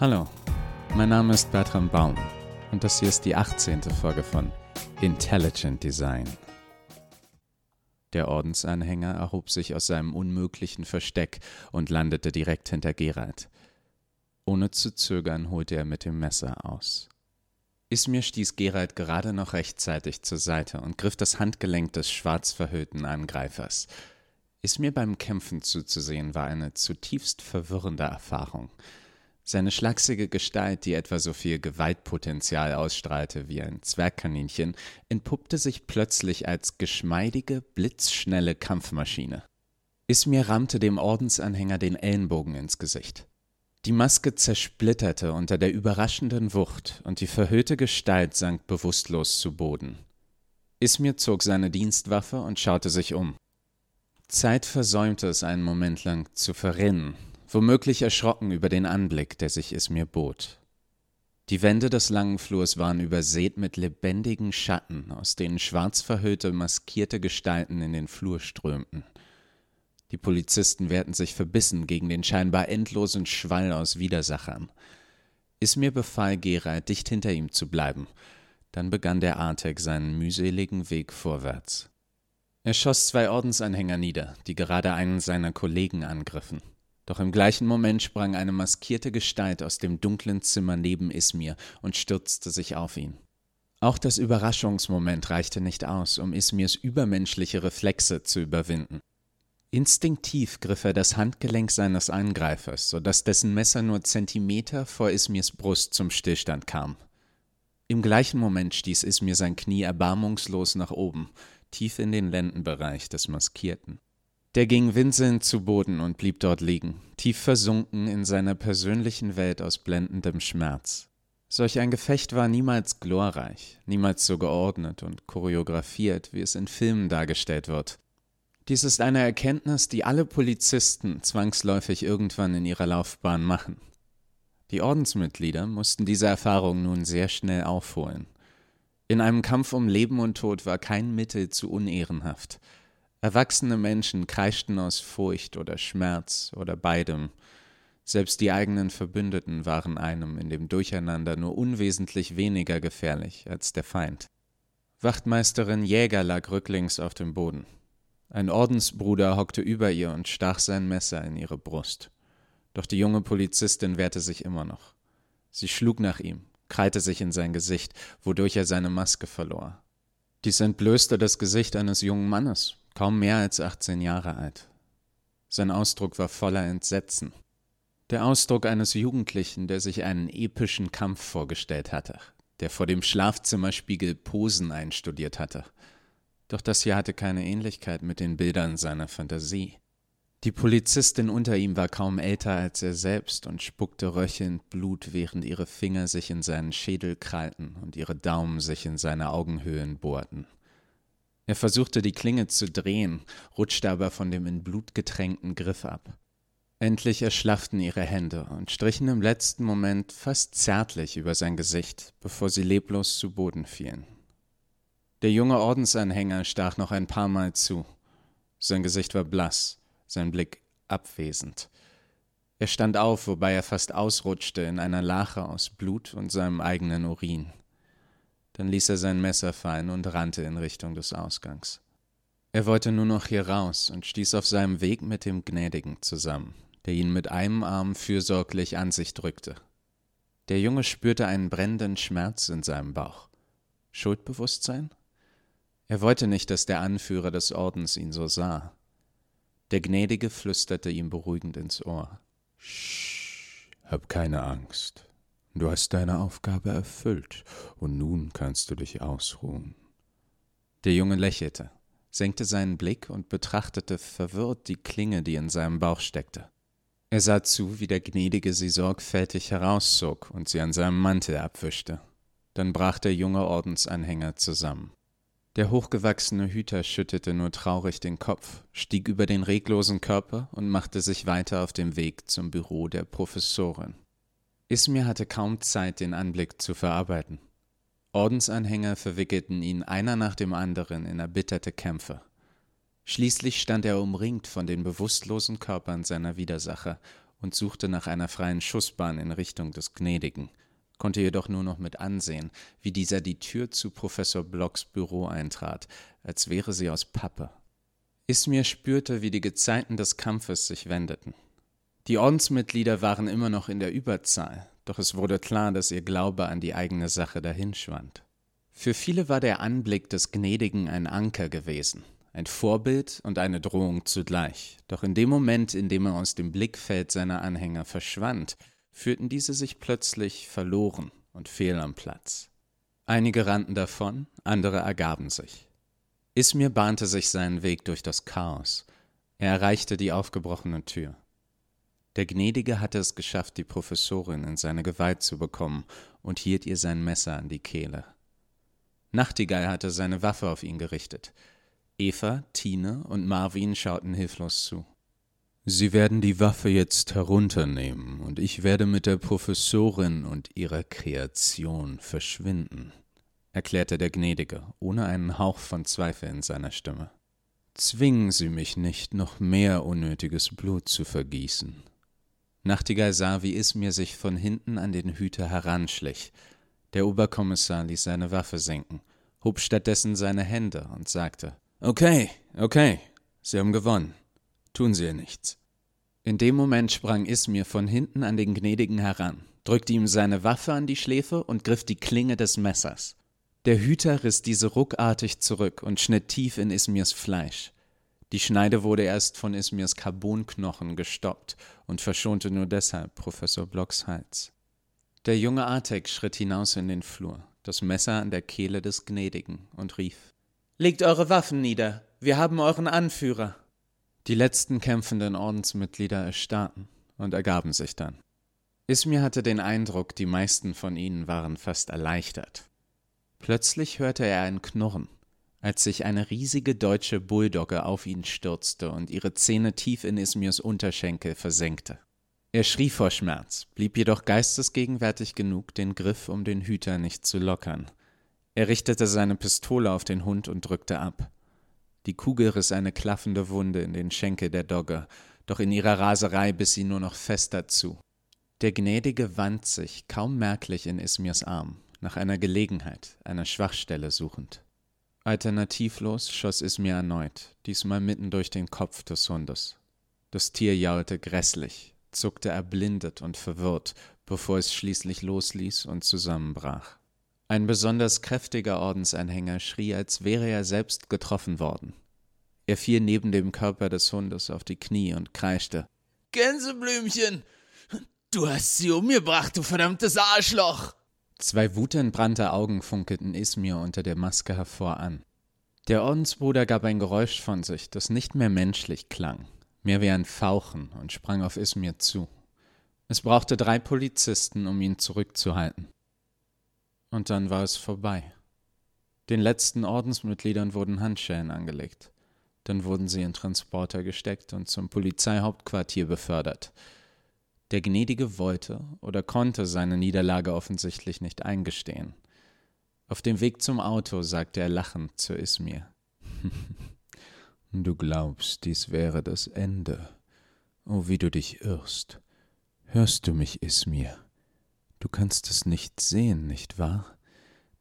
Hallo, mein Name ist Bertram Baum und das hier ist die 18. Folge von Intelligent Design. Der Ordensanhänger erhob sich aus seinem unmöglichen Versteck und landete direkt hinter Gerald. Ohne zu zögern holte er mit dem Messer aus. Ismir stieß Gerald gerade noch rechtzeitig zur Seite und griff das Handgelenk des schwarz verhüllten Angreifers. Ismir beim Kämpfen zuzusehen war eine zutiefst verwirrende Erfahrung. Seine schlachsige Gestalt, die etwa so viel Gewaltpotenzial ausstrahlte wie ein Zwergkaninchen, entpuppte sich plötzlich als geschmeidige, blitzschnelle Kampfmaschine. Ismir rammte dem Ordensanhänger den Ellenbogen ins Gesicht. Die Maske zersplitterte unter der überraschenden Wucht und die verhüllte Gestalt sank bewusstlos zu Boden. Ismir zog seine Dienstwaffe und schaute sich um. Zeit versäumte es einen Moment lang zu verrinnen, womöglich erschrocken über den Anblick, der sich Ismir bot. Die Wände des langen Flurs waren übersät mit lebendigen Schatten, aus denen schwarz verhüllte, maskierte Gestalten in den Flur strömten. Die Polizisten wehrten sich verbissen gegen den scheinbar endlosen Schwall aus Widersachern. Ismir befahl Gerald, dicht hinter ihm zu bleiben. Dann begann der Artek seinen mühseligen Weg vorwärts. Er schoss zwei Ordensanhänger nieder, die gerade einen seiner Kollegen angriffen. Doch im gleichen Moment sprang eine maskierte Gestalt aus dem dunklen Zimmer neben Ismir und stürzte sich auf ihn. Auch das Überraschungsmoment reichte nicht aus, um Ismirs übermenschliche Reflexe zu überwinden. Instinktiv griff er das Handgelenk seines Angreifers, so dass dessen Messer nur Zentimeter vor Ismirs Brust zum Stillstand kam. Im gleichen Moment stieß Ismir sein Knie erbarmungslos nach oben, tief in den Lendenbereich des Maskierten. Der ging winselnd zu Boden und blieb dort liegen, tief versunken in seiner persönlichen Welt aus blendendem Schmerz. Solch ein Gefecht war niemals glorreich, niemals so geordnet und choreografiert, wie es in Filmen dargestellt wird. Dies ist eine Erkenntnis, die alle Polizisten zwangsläufig irgendwann in ihrer Laufbahn machen. Die Ordensmitglieder mussten diese Erfahrung nun sehr schnell aufholen. In einem Kampf um Leben und Tod war kein Mittel zu unehrenhaft. Erwachsene Menschen kreischten aus Furcht oder Schmerz oder beidem. Selbst die eigenen Verbündeten waren einem in dem Durcheinander nur unwesentlich weniger gefährlich als der Feind. Wachtmeisterin Jäger lag rücklings auf dem Boden. Ein Ordensbruder hockte über ihr und stach sein Messer in ihre Brust. Doch die junge Polizistin wehrte sich immer noch. Sie schlug nach ihm, krallte sich in sein Gesicht, wodurch er seine Maske verlor. Dies entblößte das Gesicht eines jungen Mannes, kaum mehr als 18 Jahre alt. Sein Ausdruck war voller Entsetzen. Der Ausdruck eines Jugendlichen, der sich einen epischen Kampf vorgestellt hatte, der vor dem Schlafzimmerspiegel Posen einstudiert hatte – doch das hier hatte keine Ähnlichkeit mit den Bildern seiner Fantasie. Die Polizistin unter ihm war kaum älter als er selbst und spuckte röchelnd Blut, während ihre Finger sich in seinen Schädel krallten und ihre Daumen sich in seine Augenhöhlen bohrten. Er versuchte die Klinge zu drehen, rutschte aber von dem in Blut getränkten Griff ab. Endlich erschlafften ihre Hände und strichen im letzten Moment fast zärtlich über sein Gesicht, bevor sie leblos zu Boden fielen. Der junge Ordensanhänger stach noch ein paar Mal zu. Sein Gesicht war blass, sein Blick abwesend. Er stand auf, wobei er fast ausrutschte in einer Lache aus Blut und seinem eigenen Urin. Dann ließ er sein Messer fallen und rannte in Richtung des Ausgangs. Er wollte nur noch hier raus und stieß auf seinem Weg mit dem Gnädigen zusammen, der ihn mit einem Arm fürsorglich an sich drückte. Der Junge spürte einen brennenden Schmerz in seinem Bauch. Schuldbewusstsein? Er wollte nicht, dass der Anführer des Ordens ihn so sah. Der Gnädige flüsterte ihm beruhigend ins Ohr. Sch, hab keine Angst. Du hast deine Aufgabe erfüllt, und nun kannst du dich ausruhen. Der Junge lächelte, senkte seinen Blick und betrachtete verwirrt die Klinge, die in seinem Bauch steckte. Er sah zu, wie der Gnädige sie sorgfältig herauszog und sie an seinem Mantel abwischte. Dann brach der junge Ordensanhänger zusammen. Der hochgewachsene Hüter schüttete nur traurig den Kopf, stieg über den reglosen Körper und machte sich weiter auf den Weg zum Büro der Professorin. Ismir hatte kaum Zeit, den Anblick zu verarbeiten. Ordensanhänger verwickelten ihn einer nach dem anderen in erbitterte Kämpfe. Schließlich stand er umringt von den bewusstlosen Körpern seiner Widersacher und suchte nach einer freien Schussbahn in Richtung des Gnädigen, konnte jedoch nur noch mit ansehen, wie dieser die Tür zu Professor Blocks Büro eintrat, als wäre sie aus Pappe. Ismir spürte, wie die Gezeiten des Kampfes sich wendeten. Die Ordensmitglieder waren immer noch in der Überzahl, doch es wurde klar, dass ihr Glaube an die eigene Sache dahinschwand. Für viele war der Anblick des Gnädigen ein Anker gewesen, ein Vorbild und eine Drohung zugleich. Doch in dem Moment, in dem er aus dem Blickfeld seiner Anhänger verschwand, fühlten diese sich plötzlich verloren und fehl am Platz. Einige rannten davon, andere ergaben sich. Ismir bahnte sich seinen Weg durch das Chaos. Er erreichte die aufgebrochene Tür. Der Gnädige hatte es geschafft, die Professorin in seine Gewalt zu bekommen und hielt ihr sein Messer an die Kehle. Nachtigall hatte seine Waffe auf ihn gerichtet. Eva, Tine und Marvin schauten hilflos zu. Sie werden die Waffe jetzt herunternehmen, und ich werde mit der Professorin und ihrer Kreation verschwinden, erklärte der Gnädige, ohne einen Hauch von Zweifel in seiner Stimme. Zwingen Sie mich nicht, noch mehr unnötiges Blut zu vergießen. Nachtigall sah, wie Ismir sich von hinten an den Hüter heranschlich. Der Oberkommissar ließ seine Waffe senken, hob stattdessen seine Hände und sagte Okay, okay, Sie haben gewonnen. Tun Sie ihr nichts. In dem Moment sprang Ismir von hinten an den Gnädigen heran, drückte ihm seine Waffe an die Schläfe und griff die Klinge des Messers. Der Hüter riss diese ruckartig zurück und schnitt tief in Ismirs Fleisch. Die Schneide wurde erst von Ismirs Carbonknochen gestoppt und verschonte nur deshalb Professor Blocks Hals. Der junge Artek schritt hinaus in den Flur, das Messer an der Kehle des Gnädigen, und rief Legt eure Waffen nieder, wir haben euren Anführer. Die letzten kämpfenden Ordensmitglieder erstarrten und ergaben sich dann. Ismir hatte den Eindruck, die meisten von ihnen waren fast erleichtert. Plötzlich hörte er ein Knurren, als sich eine riesige deutsche Bulldogge auf ihn stürzte und ihre Zähne tief in Ismirs Unterschenkel versenkte. Er schrie vor Schmerz, blieb jedoch geistesgegenwärtig genug, den Griff um den Hüter nicht zu lockern. Er richtete seine Pistole auf den Hund und drückte ab. Die Kugel riss eine klaffende Wunde in den Schenkel der Dogge, doch in ihrer Raserei biss sie nur noch fester zu. Der Gnädige wand sich, kaum merklich in Ismirs Arm, nach einer Gelegenheit, einer Schwachstelle suchend. Alternativlos schoss Ismir erneut, diesmal mitten durch den Kopf des Hundes. Das Tier jaulte grässlich, zuckte erblindet und verwirrt, bevor es schließlich losließ und zusammenbrach. Ein besonders kräftiger Ordensanhänger schrie, als wäre er selbst getroffen worden. Er fiel neben dem Körper des Hundes auf die Knie und kreischte. Gänseblümchen! Du hast sie umgebracht, du verdammtes Arschloch! Zwei wutentbrannte Augen funkelten Ismir unter der Maske hervor an. Der Ordensbruder gab ein Geräusch von sich, das nicht mehr menschlich klang, mehr wie ein Fauchen und sprang auf Ismir zu. Es brauchte drei Polizisten, um ihn zurückzuhalten. Und dann war es vorbei. Den letzten Ordensmitgliedern wurden Handschellen angelegt. Dann wurden sie in Transporter gesteckt und zum Polizeihauptquartier befördert. Der Gnädige wollte oder konnte seine Niederlage offensichtlich nicht eingestehen. Auf dem Weg zum Auto sagte er lachend zu Ismir. Du glaubst, dies wäre das Ende. Oh, wie du dich irrst. Hörst du mich, Ismir? Du kannst es nicht sehen, nicht wahr?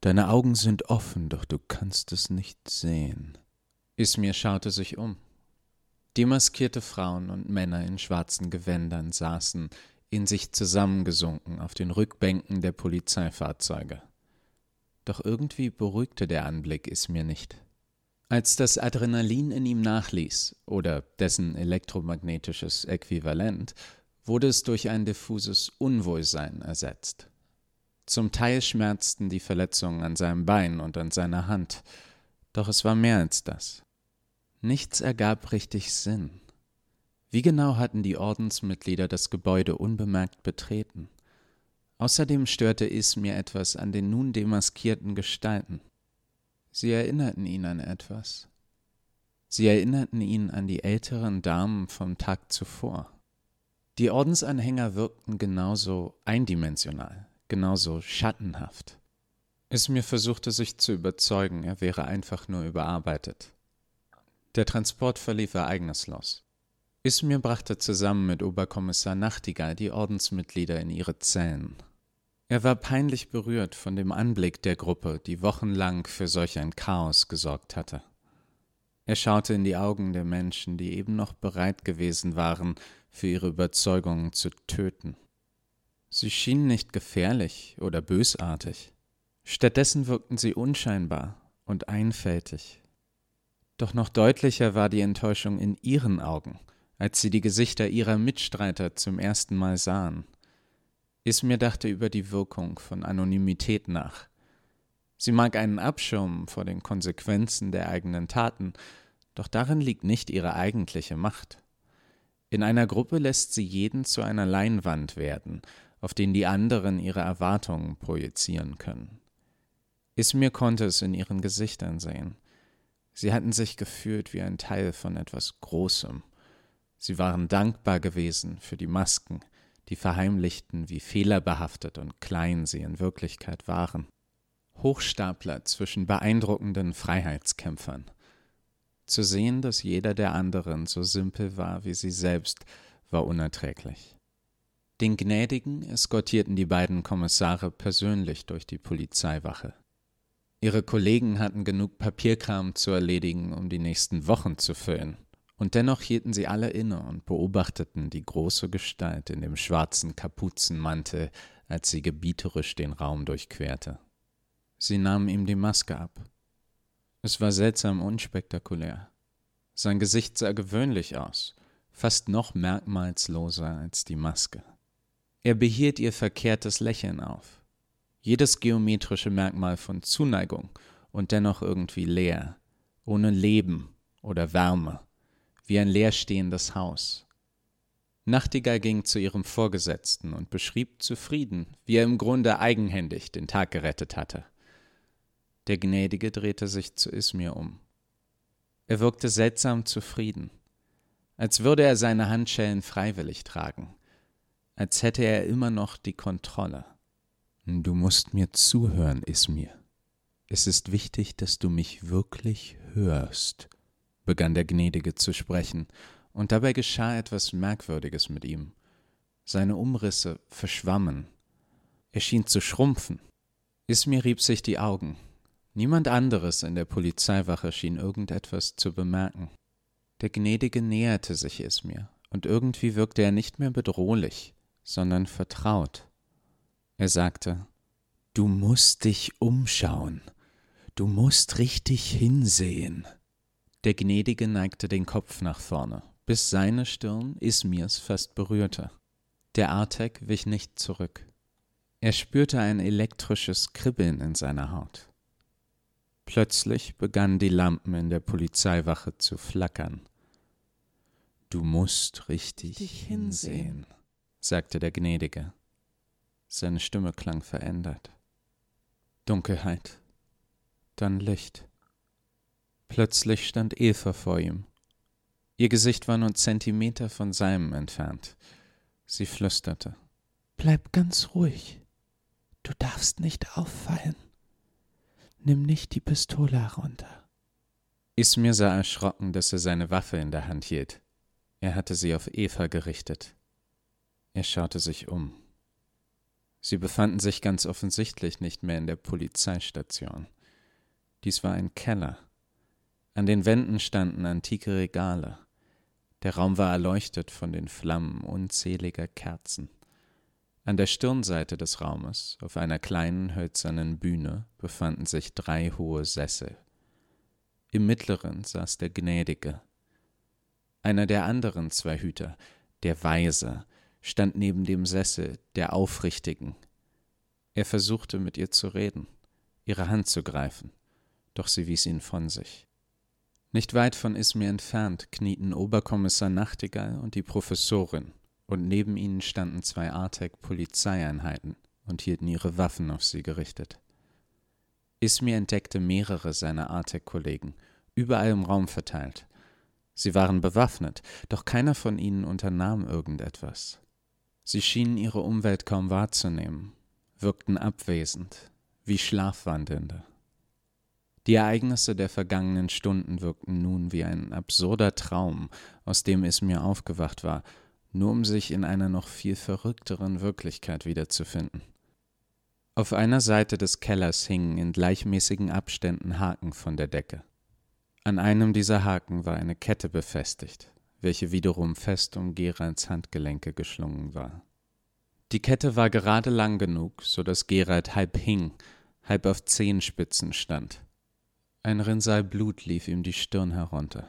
Deine Augen sind offen, doch du kannst es nicht sehen. Ismir schaute sich um. Demaskierte Frauen und Männer in schwarzen Gewändern saßen, in sich zusammengesunken, auf den Rückbänken der Polizeifahrzeuge. Doch irgendwie beruhigte der Anblick Ismir nicht. Als das Adrenalin in ihm nachließ, oder dessen elektromagnetisches Äquivalent, wurde es durch ein diffuses Unwohlsein ersetzt. Zum Teil schmerzten die Verletzungen an seinem Bein und an seiner Hand, doch es war mehr als das. Nichts ergab richtig Sinn. Wie genau hatten die Ordensmitglieder das Gebäude unbemerkt betreten? Außerdem störte Ismir etwas an den nun demaskierten Gestalten. Sie erinnerten ihn an etwas. Sie erinnerten ihn an die älteren Damen vom Tag zuvor. Die Ordensanhänger wirkten genauso eindimensional, genauso schattenhaft. Ismir versuchte sich zu überzeugen, er wäre einfach nur überarbeitet. Der Transport verlief ereignislos. Ismir brachte zusammen mit Oberkommissar Nachtigall die Ordensmitglieder in ihre Zellen. Er war peinlich berührt von dem Anblick der Gruppe, die wochenlang für solch ein Chaos gesorgt hatte. Er schaute in die Augen der Menschen, die eben noch bereit gewesen waren, für ihre Überzeugungen zu töten. Sie schienen nicht gefährlich oder bösartig. Stattdessen wirkten sie unscheinbar und einfältig. Doch noch deutlicher war die Enttäuschung in ihren Augen – als sie die Gesichter ihrer Mitstreiter zum ersten Mal sahen. Ismir dachte über die Wirkung von Anonymität nach. Sie mag einen Abschirmen vor den Konsequenzen der eigenen Taten, doch darin liegt nicht ihre eigentliche Macht. In einer Gruppe lässt sie jeden zu einer Leinwand werden, auf den die anderen ihre Erwartungen projizieren können. Ismir konnte es in ihren Gesichtern sehen. Sie hatten sich gefühlt wie ein Teil von etwas Großem, Sie waren dankbar gewesen für die Masken, die verheimlichten, wie fehlerbehaftet und klein sie in Wirklichkeit waren. Hochstapler zwischen beeindruckenden Freiheitskämpfern. Zu sehen, dass jeder der anderen so simpel war wie sie selbst, war unerträglich. Den Gnädigen eskortierten die beiden Kommissare persönlich durch die Polizeiwache. Ihre Kollegen hatten genug Papierkram zu erledigen, um die nächsten Wochen zu füllen. Und dennoch hielten sie alle inne und beobachteten die große Gestalt in dem schwarzen Kapuzenmantel, als sie gebieterisch den Raum durchquerte. Sie nahmen ihm die Maske ab. Es war seltsam unspektakulär. Sein Gesicht sah gewöhnlich aus, fast noch merkmalsloser als die Maske. Er behielt ihr verkehrtes Lächeln auf. Jedes geometrische Merkmal von Zuneigung und dennoch irgendwie leer, ohne Leben oder Wärme wie ein leerstehendes Haus. Nachtigall ging zu ihrem Vorgesetzten und beschrieb zufrieden, wie er im Grunde eigenhändig den Tag gerettet hatte. Der Gnädige drehte sich zu Ismir um. Er wirkte seltsam zufrieden, als würde er seine Handschellen freiwillig tragen, als hätte er immer noch die Kontrolle. Du musst mir zuhören, Ismir. Es ist wichtig, dass du mich wirklich hörst begann der Gnädige zu sprechen, und dabei geschah etwas Merkwürdiges mit ihm. Seine Umrisse verschwammen. Er schien zu schrumpfen. Ismir rieb sich die Augen. Niemand anderes in der Polizeiwache schien irgendetwas zu bemerken. Der Gnädige näherte sich Ismir, und irgendwie wirkte er nicht mehr bedrohlich, sondern vertraut. Er sagte, Du musst dich umschauen, du musst richtig hinsehen. Der Gnädige neigte den Kopf nach vorne, bis seine Stirn Ismirs fast berührte. Der Artek wich nicht zurück. Er spürte ein elektrisches Kribbeln in seiner Haut. Plötzlich begannen die Lampen in der Polizeiwache zu flackern. Du musst richtig Dich hinsehen, sagte der Gnädige. Seine Stimme klang verändert. Dunkelheit, dann Licht. Plötzlich stand Eva vor ihm. Ihr Gesicht war nur Zentimeter von seinem entfernt. Sie flüsterte. Bleib ganz ruhig. Du darfst nicht auffallen. Nimm nicht die Pistole herunter. Ismir sah erschrocken, dass er seine Waffe in der Hand hielt. Er hatte sie auf Eva gerichtet. Er schaute sich um. Sie befanden sich ganz offensichtlich nicht mehr in der Polizeistation. Dies war ein Keller. An den Wänden standen antike Regale. Der Raum war erleuchtet von den Flammen unzähliger Kerzen. An der Stirnseite des Raumes, auf einer kleinen hölzernen Bühne, befanden sich drei hohe Sessel. Im mittleren saß der Gnädige. Einer der anderen zwei Hüter, der Weise, stand neben dem Sessel der Aufrichtigen. Er versuchte mit ihr zu reden, ihre Hand zu greifen, doch sie wies ihn von sich. Nicht weit von Ismir entfernt knieten Oberkommissar Nachtigall und die Professorin, und neben ihnen standen zwei Artek-Polizeieinheiten und hielten ihre Waffen auf sie gerichtet. Ismir entdeckte mehrere seiner Artek-Kollegen, überall im Raum verteilt. Sie waren bewaffnet, doch keiner von ihnen unternahm irgendetwas. Sie schienen ihre Umwelt kaum wahrzunehmen, wirkten abwesend, wie Schlafwandelnde. Die Ereignisse der vergangenen Stunden wirkten nun wie ein absurder Traum, aus dem es mir aufgewacht war, nur um sich in einer noch viel verrückteren Wirklichkeit wiederzufinden. Auf einer Seite des Kellers hingen in gleichmäßigen Abständen Haken von der Decke. An einem dieser Haken war eine Kette befestigt, welche wiederum fest um Geralds Handgelenke geschlungen war. Die Kette war gerade lang genug, so dass Gerald halb hing, halb auf Zehenspitzen stand. Ein Rinnsal Blut lief ihm die Stirn herunter.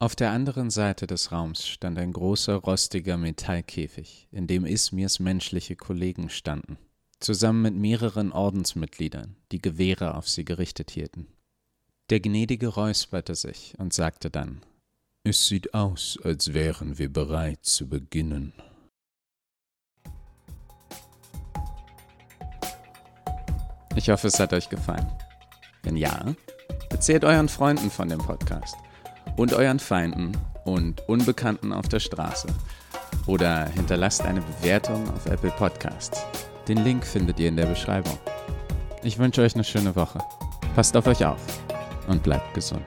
Auf der anderen Seite des Raums stand ein großer, rostiger Metallkäfig, in dem Ismirs menschliche Kollegen standen, zusammen mit mehreren Ordensmitgliedern, die Gewehre auf sie gerichtet hielten. Der Gnädige räusperte sich und sagte dann Es sieht aus, als wären wir bereit zu beginnen. Ich hoffe, es hat euch gefallen. Wenn ja, erzählt euren Freunden von dem Podcast und euren Feinden und Unbekannten auf der Straße oder hinterlasst eine Bewertung auf Apple Podcasts. Den Link findet ihr in der Beschreibung. Ich wünsche euch eine schöne Woche. Passt auf euch auf und bleibt gesund.